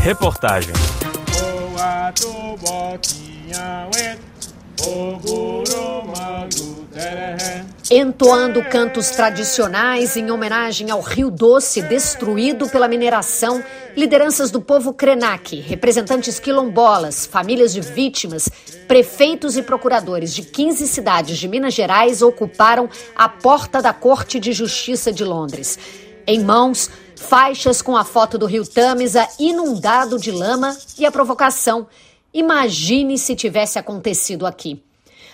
Reportagem. Entoando cantos tradicionais em homenagem ao Rio Doce destruído pela mineração, lideranças do povo Krenak, representantes quilombolas, famílias de vítimas, prefeitos e procuradores de 15 cidades de Minas Gerais ocuparam a porta da Corte de Justiça de Londres. Em mãos, faixas com a foto do rio Tamisa inundado de lama e a provocação. Imagine se tivesse acontecido aqui.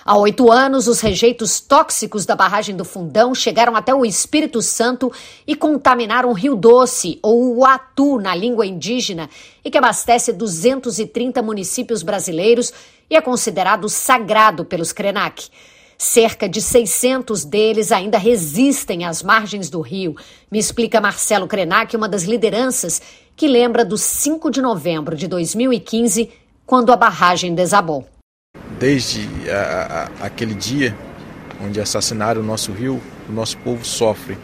Há oito anos, os rejeitos tóxicos da barragem do Fundão chegaram até o Espírito Santo e contaminaram o Rio Doce, ou o Atu na língua indígena, e que abastece 230 municípios brasileiros e é considerado sagrado pelos Krenak. Cerca de 600 deles ainda resistem às margens do rio, me explica Marcelo Krenak, uma das lideranças que lembra do 5 de novembro de 2015, quando a barragem desabou. Desde a, a, aquele dia onde assassinaram o nosso rio, o nosso povo sofre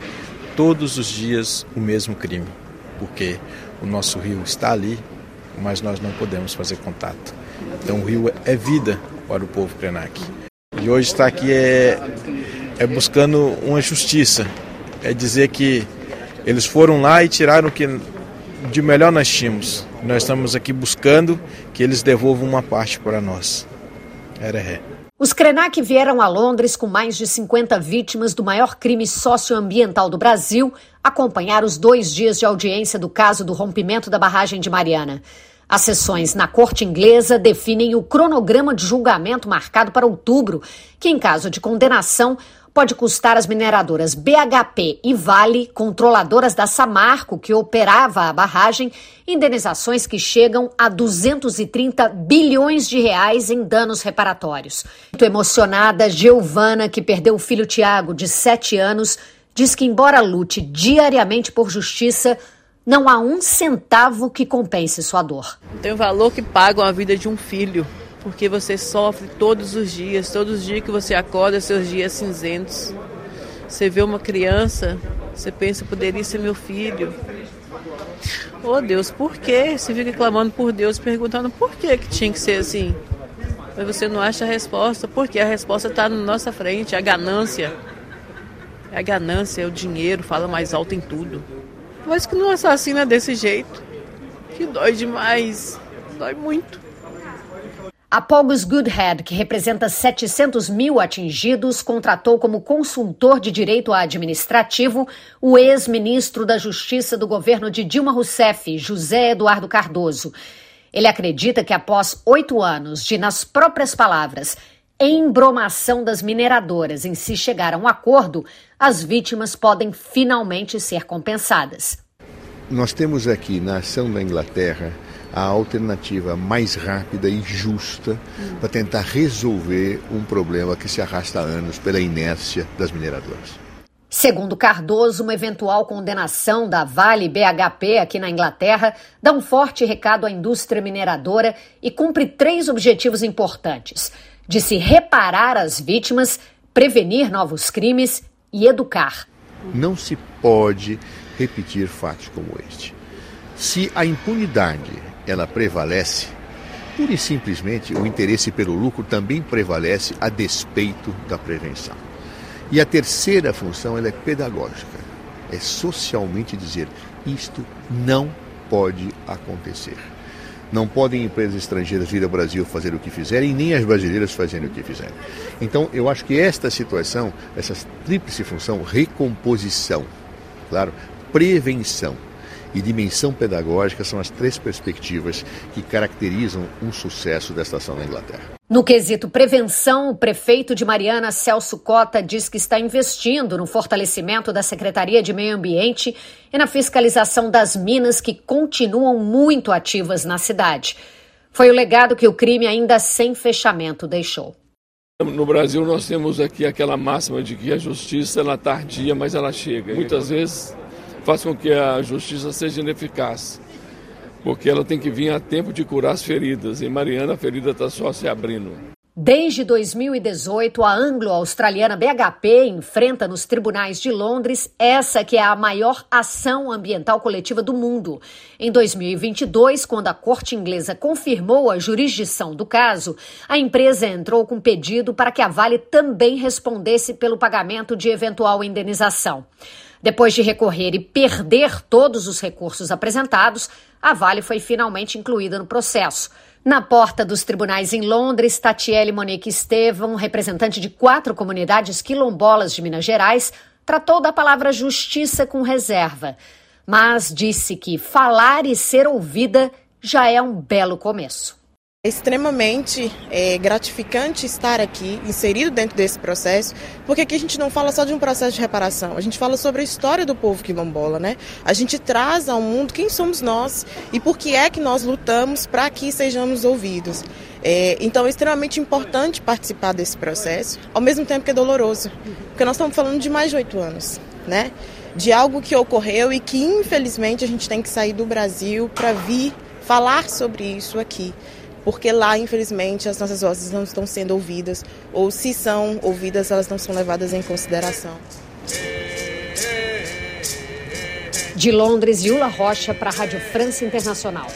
todos os dias o mesmo crime, porque o nosso rio está ali, mas nós não podemos fazer contato. Então o rio é vida para o povo Krenak. E hoje estar aqui é, é buscando uma justiça, é dizer que eles foram lá e tiraram o que de melhor nós tínhamos. Nós estamos aqui buscando que eles devolvam uma parte para nós. Era ré. Os Krenak vieram a Londres com mais de 50 vítimas do maior crime socioambiental do Brasil acompanhar os dois dias de audiência do caso do rompimento da barragem de Mariana. As sessões na corte inglesa definem o cronograma de julgamento marcado para outubro, que, em caso de condenação, pode custar às mineradoras BHP e Vale, controladoras da Samarco, que operava a barragem, indenizações que chegam a 230 bilhões de reais em danos reparatórios. Muito emocionada, Giovana, que perdeu o filho Tiago, de 7 anos, diz que, embora lute diariamente por justiça, não há um centavo que compense sua dor. Tem valor que pagam a vida de um filho, porque você sofre todos os dias, todos os dias que você acorda, seus dias cinzentos. Você vê uma criança, você pensa, poderia ser meu filho. Oh Deus, por quê? Você fica clamando por Deus, perguntando por que, que tinha que ser assim. Mas você não acha a resposta, porque a resposta está na nossa frente, a ganância. A ganância, o dinheiro fala mais alto em tudo. Mas que não assassina desse jeito. Que dói demais. Dói muito. A Pogos Goodhead, que representa 700 mil atingidos, contratou como consultor de direito administrativo o ex-ministro da Justiça do governo de Dilma Rousseff, José Eduardo Cardoso. Ele acredita que após oito anos de, nas próprias palavras, embromação das mineradoras em se chegar a um acordo, as vítimas podem finalmente ser compensadas. Nós temos aqui na ação da Inglaterra a alternativa mais rápida e justa hum. para tentar resolver um problema que se arrasta há anos pela inércia das mineradoras. Segundo Cardoso, uma eventual condenação da Vale BHP aqui na Inglaterra dá um forte recado à indústria mineradora e cumpre três objetivos importantes: de se reparar as vítimas, prevenir novos crimes e educar. Não se pode repetir fatos como este. Se a impunidade ela prevalece, pura e simplesmente o interesse pelo lucro também prevalece a despeito da prevenção. E a terceira função ela é pedagógica, é socialmente dizer isto não pode acontecer. Não podem empresas estrangeiras vir ao Brasil fazer o que fizerem, nem as brasileiras fazerem o que fizerem. Então, eu acho que esta situação, essa tríplice função, recomposição, claro, prevenção e dimensão pedagógica são as três perspectivas que caracterizam um sucesso desta ação na Inglaterra. No quesito prevenção, o prefeito de Mariana, Celso Cota, diz que está investindo no fortalecimento da Secretaria de Meio Ambiente e na fiscalização das minas que continuam muito ativas na cidade. Foi o legado que o crime, ainda sem fechamento, deixou. No Brasil, nós temos aqui aquela máxima de que a justiça ela tardia, mas ela chega. Muitas vezes faz com que a justiça seja ineficaz porque ela tem que vir a tempo de curar as feridas. Em Mariana, a ferida está só se abrindo. Desde 2018, a anglo-australiana BHP enfrenta nos tribunais de Londres essa que é a maior ação ambiental coletiva do mundo. Em 2022, quando a corte inglesa confirmou a jurisdição do caso, a empresa entrou com pedido para que a Vale também respondesse pelo pagamento de eventual indenização. Depois de recorrer e perder todos os recursos apresentados, a Vale foi finalmente incluída no processo. Na porta dos tribunais em Londres, Tatiele Monique Estevam, representante de quatro comunidades quilombolas de Minas Gerais, tratou da palavra justiça com reserva, mas disse que falar e ser ouvida já é um belo começo. É extremamente é, gratificante estar aqui, inserido dentro desse processo, porque aqui a gente não fala só de um processo de reparação, a gente fala sobre a história do povo quilombola, né? A gente traz ao mundo quem somos nós e por que é que nós lutamos para que sejamos ouvidos. É, então é extremamente importante participar desse processo, ao mesmo tempo que é doloroso, porque nós estamos falando de mais de oito anos, né? De algo que ocorreu e que infelizmente a gente tem que sair do Brasil para vir falar sobre isso aqui porque lá, infelizmente, as nossas vozes não estão sendo ouvidas, ou se são ouvidas, elas não são levadas em consideração. De Londres, Yula Rocha para a Rádio França Internacional.